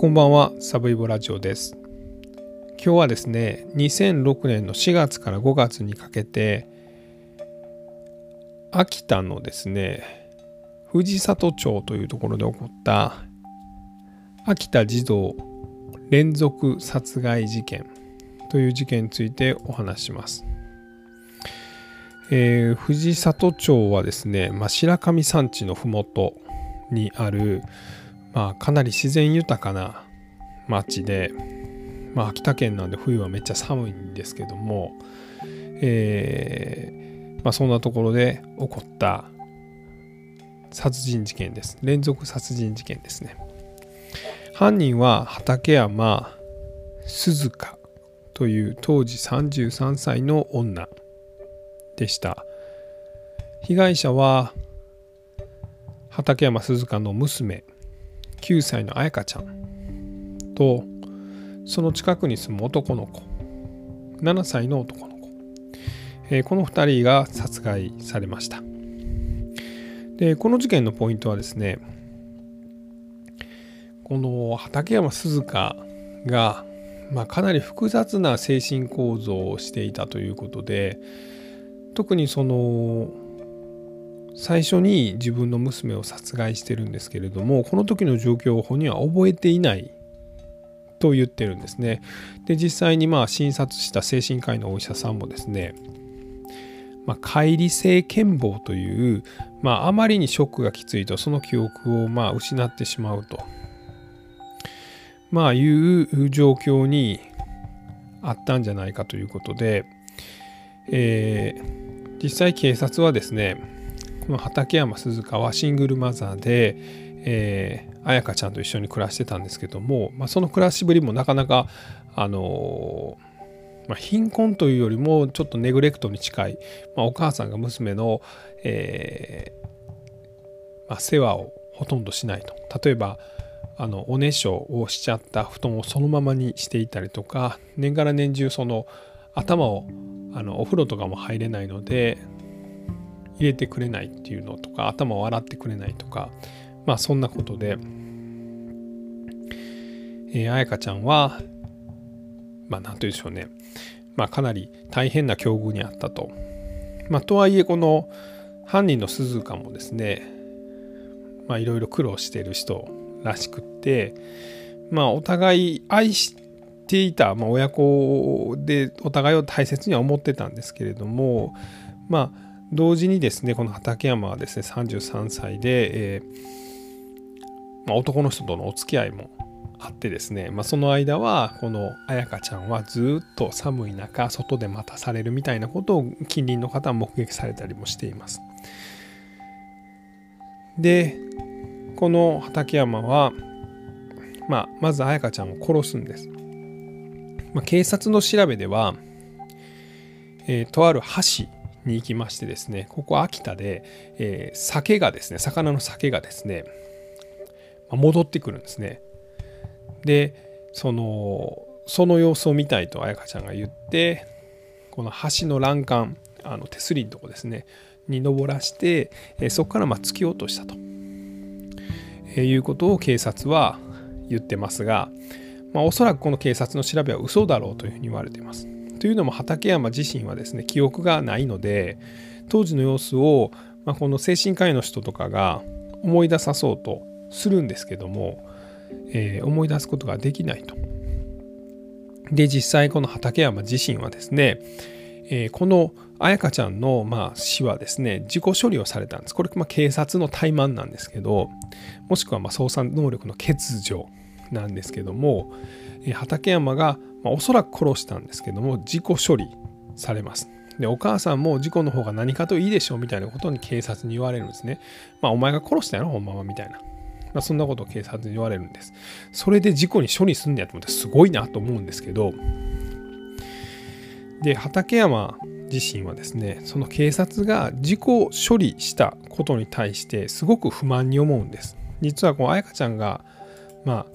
こんばんは、サブイボラジオです。今日はですね、2006年の4月から5月にかけて、秋田のですね、藤里町というところで起こった秋田児童連続殺害事件という事件についてお話します。えー藤里町はですね、まあ、白神山地の麓にある、まあ、かなり自然豊かな町で、まあ、秋田県なんで冬はめっちゃ寒いんですけども、えーまあ、そんなところで起こった殺人事件です。連続殺人事件ですね。犯人は畠山鈴香という当時33歳の女でした。被害者は畠山鈴香の娘9歳の彩香ちゃん。とその近くに住む男の子。7歳の男の子、えこの2人が殺害されました。でこの事件のポイントはですねこの畠山鈴香が、まあ、かなり複雑な精神構造をしていたということで特にその最初に自分の娘を殺害してるんですけれどもこの時の状況を本人は覚えていないと言ってるんですね。で実際にまあ診察した精神科医のお医者さんもですね、まあ、乖離性健忘という、まあ、あまりにショックがきついとその記憶をまあ失ってしまうと、まあ、いう状況にあったんじゃないかということで、えー実際警察はですねこの畠山鈴香はシングルマザーで、えー、彩香ちゃんと一緒に暮らしてたんですけども、まあ、その暮らしぶりもなかなかあのーまあ、貧困というよりもちょっとネグレクトに近い、まあ、お母さんが娘の、えーまあ、世話をほとんどしないと。例えばあのおねしょをしちゃった布団をそのままにしていたりとか年がら年中その頭をあのお風呂とかも入れないので入れてくれないっていうのとか頭を洗ってくれないとかまあそんなことで、えー、彩香ちゃんはまあ何と言うんでしょうねまあかなり大変な境遇にあったと。まあとはいえこの犯人の鈴鹿もですねまあいろいろ苦労してる人らしくってまあお互い愛していた、まあ、親子でお互いを大切には思ってたんですけれどもまあ同時にですねこの畠山はですね33歳で、えーまあ、男の人とのお付き合いもあってですね、まあ、その間はこの彩香ちゃんはずっと寒い中外で待たされるみたいなことを近隣の方は目撃されたりもしています。でこの畠山は、まあ、まず彩香ちゃんを殺すんです。まあ、警察の調べでは、えーとある橋に行きましてですねここ秋田で、えー酒がですね魚の酒がですねまあ戻ってくるんですねでそのその様子を見たいと彩香ちゃんが言ってこの橋の欄干あの手すりのとこですねに登らして、えーそこからまあ突き落としたと、えーいうことを警察は言ってますが、まあ、おそらくこの警察の調べは嘘だろうというふうに言われています。というのも畠山自身はですね記憶がないので当時の様子を、まあ、この精神科医の人とかが思い出さそうとするんですけども、えー思い出すことができないと。で実際この畠山自身はですね、えーこの彩香ちゃんの、まあ、死はですね自己処理をされたんですこれ、まあ、警察の怠慢なんですけどもしくはまあ捜査能力の欠如なんですけども、え畠山が、まあ、おそらく殺したんですけども自己処理されます。でお母さんも事故の方が何かといいでしょうみたいなことに警察に言われるんですね。まあお前が殺したやろほんまはみたいな。まあ、そんなことを警察に言われるんです。それで事故に処理すんねやと思ってすごいなと思うんですけどで畠山自身はですねその警察が事故処理したことに対してすごく不満に思うんです。実はこの彩香ちゃんがまあ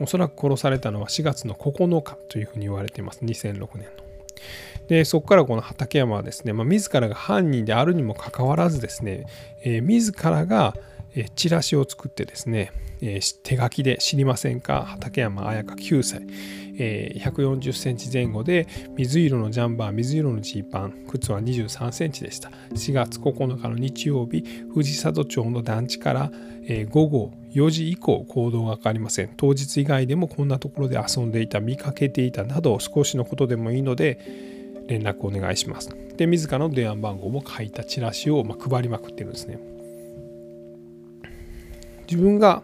おそらく殺されたのは4月の9日というふうに言われています2006年の。でそこからこの畠山はですね、まあ、自らが犯人であるにもかかわらずですね、えー自らが、チラシを作ってですね、手書きで知りませんか？畠山彩香9歳、え140センチ前後で水色のジャンバー水色のジーパン靴は23センチでした。4月9日の日曜日藤里町の団地から、午後4時以降行動がかかりません。当日以外でもこんなところで遊んでいた見かけていたなど少しのことでもいいので連絡お願いします。で自らの電話番号も書いたチラシを配りまくってるんですね。自分が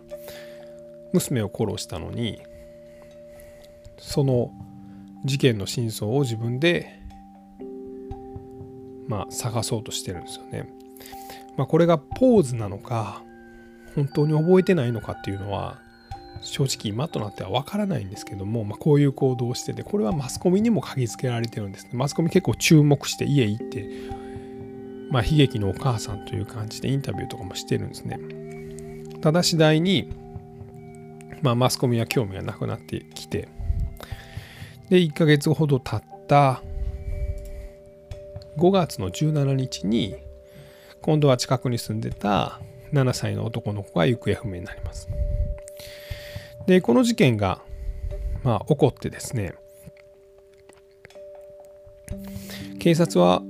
娘を殺したのにその事件の真相を自分でまあ探そうとしてるんですよね。まあ、これがポーズなのか本当に覚えてないのかっていうのは正直今となっては分からないんですけども、まあ、こういう行動をしててこれはマスコミにも嗅ぎつけられてるんですねマスコミ結構注目して家行って、まあ、悲劇のお母さんという感じでインタビューとかもしてるんですねただ次第に、まあ、マスコミは興味がなくなってきてで1ヶ月ほど経った5月の17日に今度は近くに住んでた7歳の男の子が行方不明になります。でこの事件が、まあ、起こってですね警察は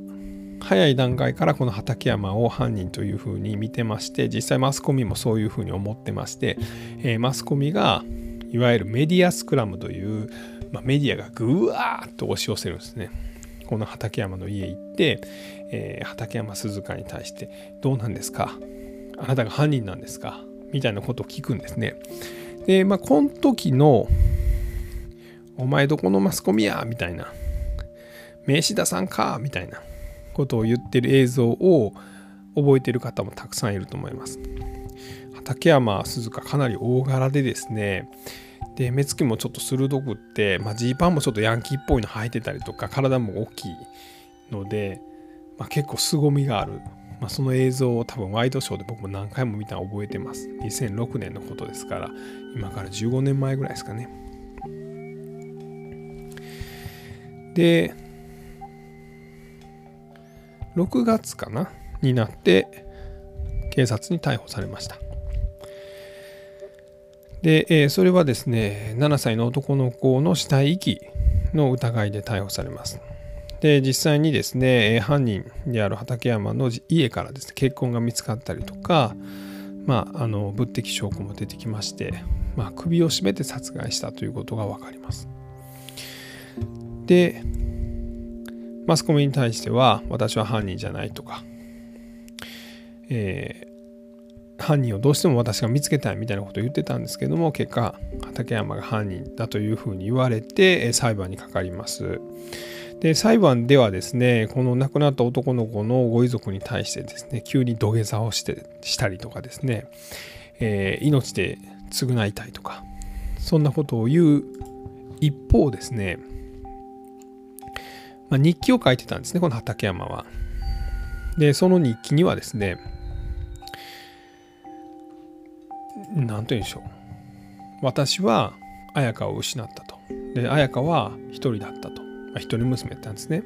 早い段階からこの畠山を犯人というふうに見てまして実際マスコミもそういうふうに思ってまして、えー、マスコミがいわゆるメディアスクラムという、まあ、メディアがぐわーっと押し寄せるんですね。この畠山の家行って、えー、畠山鈴鹿に対して「どうなんですか？あなたが犯人なんですか?」みたいなことを聞くんですね。でまあこの時の「お前どこのマスコミや?」みたいな「名刺出さんか?」みたいなことを言ってる映像を覚えてる方もたくさんいると思います。畠山鈴鹿かなり大柄でですね。で目つきもちょっと鋭くってジー、パンもちょっとヤンキーっぽいの履いてたりとか体も大きいので、まあ、結構凄みがある、まあ、その映像を多分ワイドショーで僕も何回も見たの覚えてます。2006年のことですから今から15年前ぐらいですかね。で6月かなになって警察に逮捕されましたで、え、それはですね7歳の男の子の死体遺棄の疑いで逮捕されますで実際にですね犯人である畠山の家からですね血痕が見つかったりとかまあ、あの物的証拠も出てきまして、まあ、首を絞めて殺害したということが分かります。でマスコミに対しては私は犯人じゃないとか、えー、犯人をどうしても私が見つけたいみたいなことを言ってたんですけども結果畠山が犯人だというふうに言われて裁判にかかります。で裁判ではですねこの亡くなった男の子のご遺族に対してですね急に土下座をしてしたりとかですね、えー、命で償いたいとかそんなことを言う一方ですねまあ、日記を書いてたんですね、この畠山は。で、その日記にはですね、何と言うんでしょう。私は綾香を失ったと。で、綾香は一人だったと。まあ、一人娘だったんですね。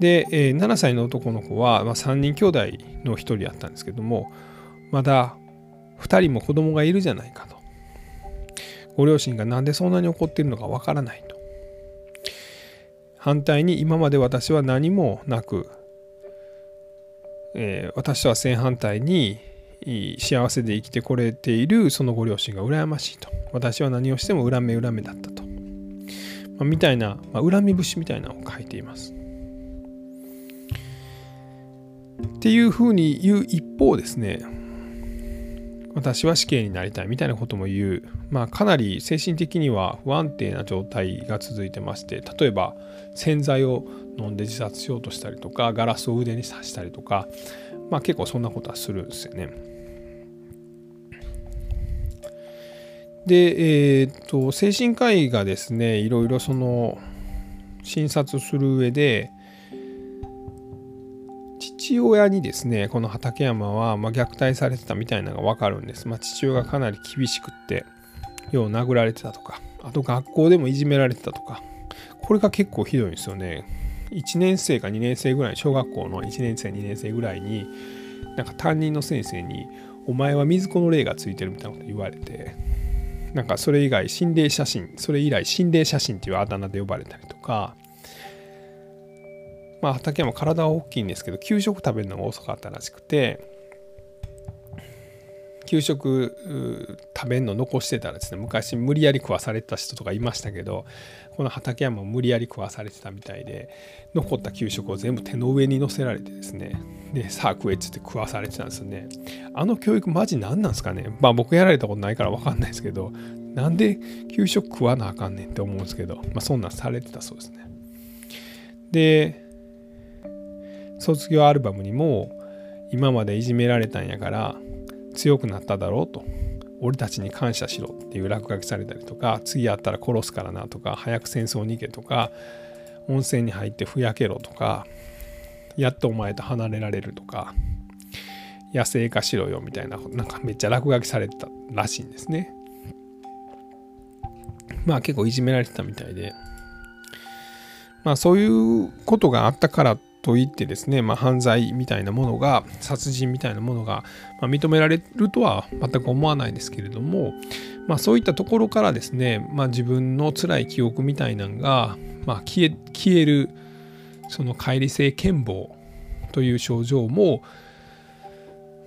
で、えー、7歳の男の子は、まあ、3人兄弟の一人だったんですけども、まだ2人も子供がいるじゃないかと。ご両親がなんでそんなに怒っているのかわからないと。反対に今まで私は何もなく、えー、私とは正反対に幸せで生きてこれているそのご両親が羨ましいと。私は何をしても恨め恨めだったと、まあ、みたいな、まあ、恨み節みたいなのを書いています。っていうふうに言う一方ですね私は死刑になりたいみたいなことも言う、まあ、かなり精神的には不安定な状態が続いてまして例えば洗剤を飲んで自殺しようとしたりとかガラスを腕に刺したりとか、まあ、結構そんなことはするんですよね。で、えー、っと精神科医がですねいろいろその診察する上で父親にですねこの畠山はま虐待されてたみたいなのが分かるんです、まあ、父親がかなり厳しくってよう殴られてたとかあと学校でもいじめられてたとか。これが結構ひどいんですよね。1年生か2年生ぐらい小学校の1年生2年生ぐらいになんか担任の先生にお前は水子の霊がついてるみたいなこと言われてなんかそれ以外心霊写真それ以来心霊写真っていうあだ名で呼ばれたりとかまあ畠山体は大きいんですけど給食食べるのが遅かったらしくて給食食べんの残してたらですね昔無理やり食わされてた人とかいましたけどこの畠山も無理やり食わされてたみたいで残った給食を全部手の上に乗せられてですねでさあ食えっつって食わされてたんですよね。あの教育マジ何なんですかね。まあ僕やられたことないから分かんないですけどなんで給食食わなあかんねんって思うんですけどまあそんなんされてたそうですね。で卒業アルバムにも今までいじめられたんやから強くなっただろうと。俺たちに感謝しろっていう落書きされたりとか次会ったら殺すからなとか早く戦争に行けとか温泉に入ってふやけろとかやっとお前と離れられるとか野生化しろよみたいななんかめっちゃ落書きされてたらしいんですね。まあ結構いじめられてたみたいで。まあそういうことがあったからってといってですね、まあ、犯罪みたいなものが殺人みたいなものが、ま認められるとは全く思わないですけれども、まあ、そういったところからですね、まあ、自分の辛い記憶みたいなのが、ま、消え消えるその乖離性健忘という症状も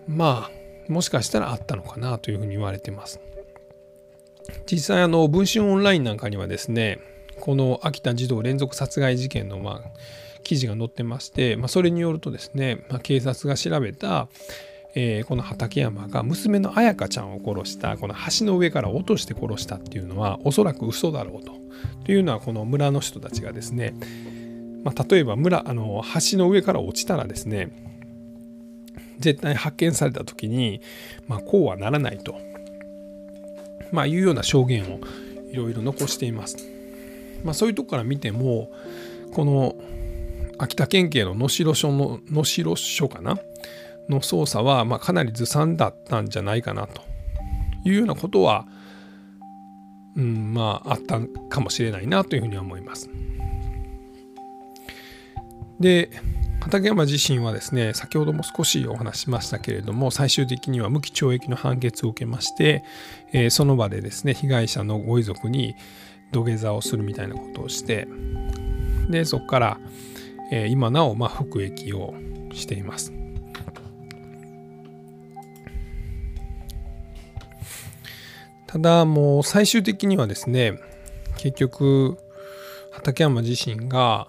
まあもしかしたらあったのかなというふうに言われてます。実際あの文春オンラインなんかにはですねこの秋田児童連続殺害事件のまあ記事が載ってまして、まあ、それによるとですね、まあ、警察が調べた、えー、この畠山が娘の彩香ちゃんを殺したこの橋の上から落として殺したっていうのはおそらく嘘だろうと。というのはこの村の人たちがですね、まあ、例えば村あの橋の上から落ちたらですね絶対発見された時に、まあ、こうはならないと、まあ、いうような証言をいろいろ残しています。まあ、そういうとこから見てもこの秋田県警の能代署の能代署かな？の捜査は、まあ、かなりずさんだったんじゃないかなというようなことは、うん、まああったかもしれないなというふうには思います。で畠山自身はですね先ほども少しお話しましたけれども最終的には無期懲役の判決を受けまして、えー、その場でですね被害者のご遺族に土下座をするみたいなことをしてでそこから、え今なおま服役をしています。ただもう最終的にはですね結局畠山自身が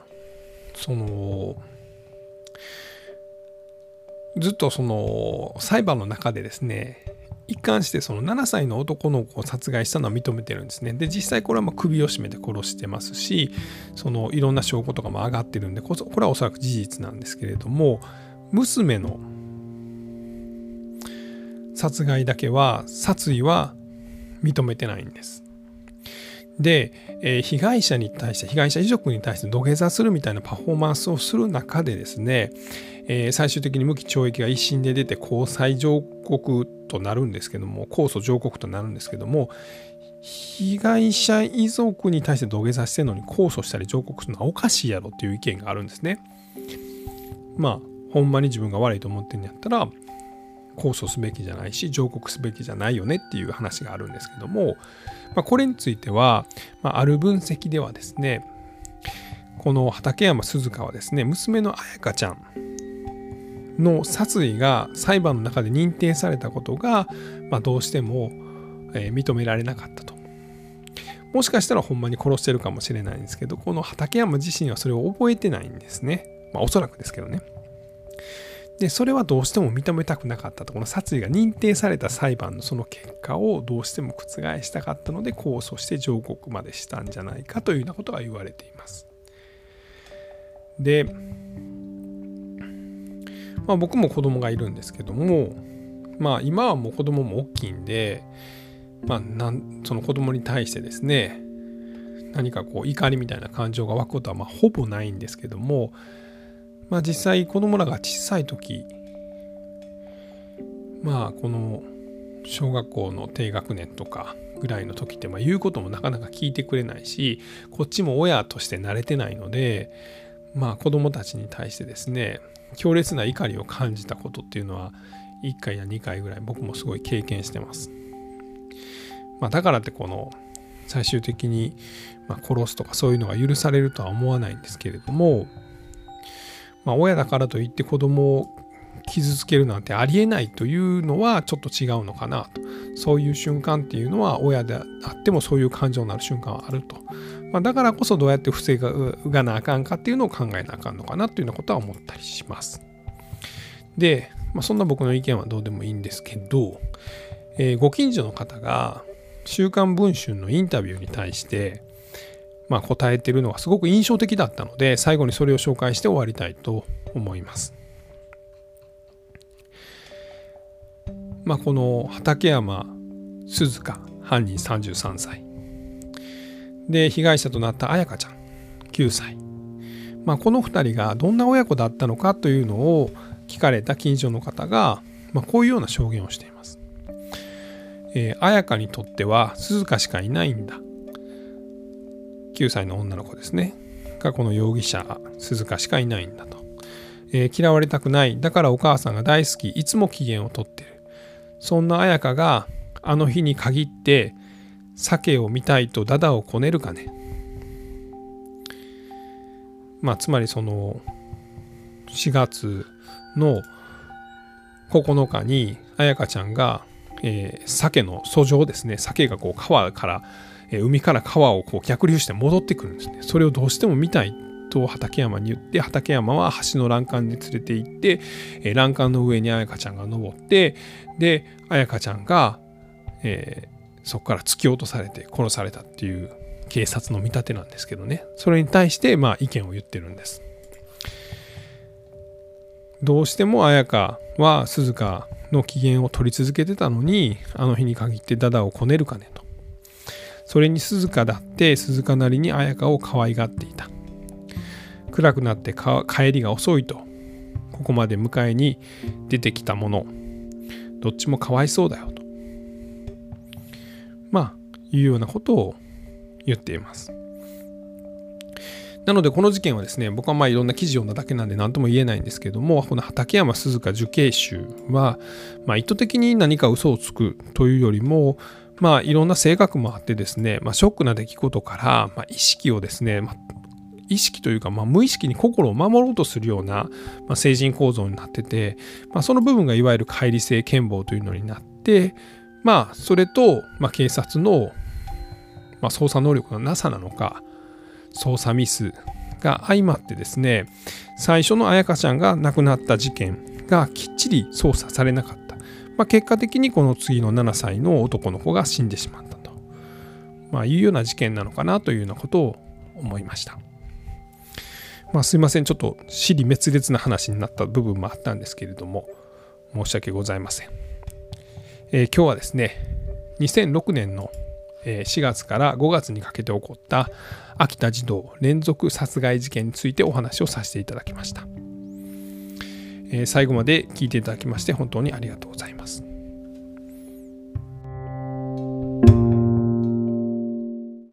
そのずっとその裁判の中でですね一貫してその7歳の男の子を殺害したのは認めてるんですね。で実際これはま首を絞めて殺してますしそのいろんな証拠とかも上がってるんでこれはおそらく事実なんですけれども娘の殺害だけは殺意は認めてないんです。で、え、被害者に対して被害者遺族に対して土下座するみたいなパフォーマンスをする中でですね、えー、最終的に無期懲役が一審で出て高裁上告となるんですけども控訴上告となるんですけども被害者遺族に対して土下座してるのに控訴したり上告するのはおかしいやろっていう意見があるんですね。まあほんまに自分が悪いと思ってんやったら控訴すべきじゃないし上告すべきじゃないよねっていう話があるんですけども、まあ、これについては、まあ、ある分析ではですねこの畠山鈴香はですね娘の彩香ちゃんの殺意が裁判の中で認定されたことが、まあ、どうしても、えー、認められなかったと。もしかしたらほんまに殺してるかもしれないんですけどこの畠山自身はそれを覚えてないんですね。まあおそらくですけどね。でそれはどうしても認めたくなかったとこの殺意が認定された裁判のその結果をどうしても覆したかったので控訴して上告までしたんじゃないかというようなことが言われています。で、まあ、僕も子供がいるんですけどもまあ今はもう子供も大きいんで、まあ、なんその子供に対してですね何かこう怒りみたいな感情が湧くことはまほぼないんですけどもまあ実際子供らが小さい時まあこの小学校の低学年とかぐらいの時ってまあ言うこともなかなか聞いてくれないしこっちも親として慣れてないのでまあ子供たちに対してですね強烈な怒りを感じたことっていうのは1回や2回ぐらい僕もすごい経験してます。まあ、だからってこの最終的にま殺すとかそういうのが許されるとは思わないんですけれども、まあ、親だからといって子供を傷つけるなんてありえないというのはちょっと違うのかなとそういう瞬間っていうのは親であってもそういう感情になる瞬間はあると、まあ、だからこそどうやって防がなあかんかっていうのを考えなあかんのかなというようなことは思ったりしますで、まあ、そんな僕の意見はどうでもいいんですけど、えー、ご近所の方が「週刊文春」のインタビューに対してまあ、答えてるのがすごく印象的だったので最後にそれを紹介して終わりたいと思います。まあ、この畠山鈴鹿犯人33歳で被害者となった彩香ちゃん9歳、まあ、この2人がどんな親子だったのかというのを聞かれた近所の方が、まあ、こういうような証言をしています。えー、彩香にとっては鈴鹿しかいないんだ。9歳の女の子ですね。がこの容疑者鈴鹿しかいないんだと、えー、嫌われたくない。だからお母さんが大好き。いつも機嫌をとってる。そんな綾香があの日に限って鮭を見たいとダダをこねるかね。まあつまりその4月の9日に綾香ちゃんが、えー、鮭の訴状ですね。鮭がこう川から、えー、海から川をこう逆流して戻ってくるんですね。それをどうしても見たいと畠山に言って畠山は橋の欄干に連れて行って、えー、欄干の上に彩香ちゃんが登ってで彩香ちゃんが、えー、そこから突き落とされて殺されたっていう警察の見立てなんですけどね。それに対してまあ意見を言ってるんです。どうしても彩香は鈴鹿の機嫌を取り続けてたのにあの日に限ってダダをこねるかねと。それに鈴鹿だって鈴鹿なりに彩香を可愛がっていた。暗くなって帰りが遅いとここまで迎えに出てきたもの。どっちもかわいそうだよと。まあいうようなことを言っています。なのでこの事件はですね僕はまあいろんな記事読んだだけなんで何とも言えないんですけどもこの畠山鈴鹿受刑囚は、まあ、意図的に何か嘘をつくというよりもまあいろんな性格もあってですね、まあ、ショックな出来事から、まあ、意識をですね、まあ、意識というか、ま、無意識に心を守ろうとするような、ま、成人構造になってて、ま、その部分がいわゆる乖離性健忘というのになってまあそれと、まあ、警察の、まあ、捜査能力のなさなのか捜査ミスが相まってですね最初の彩香ちゃんが亡くなった事件がきっちり捜査されなかった、まあ、結果的にこの次の7歳の男の子が死んでしまったと、まあ、いうような事件なのかなというようなことを思いました。まあ、すいません、ちょっと死に滅裂な話になった部分もあったんですけれども、申し訳ございません。えー、今日はですね、2006年の4月から5月にかけて起こった秋田児童連続殺害事件についてお話をさせていただきました。えー、最後まで聞いていただきまして本当にありがとうございます。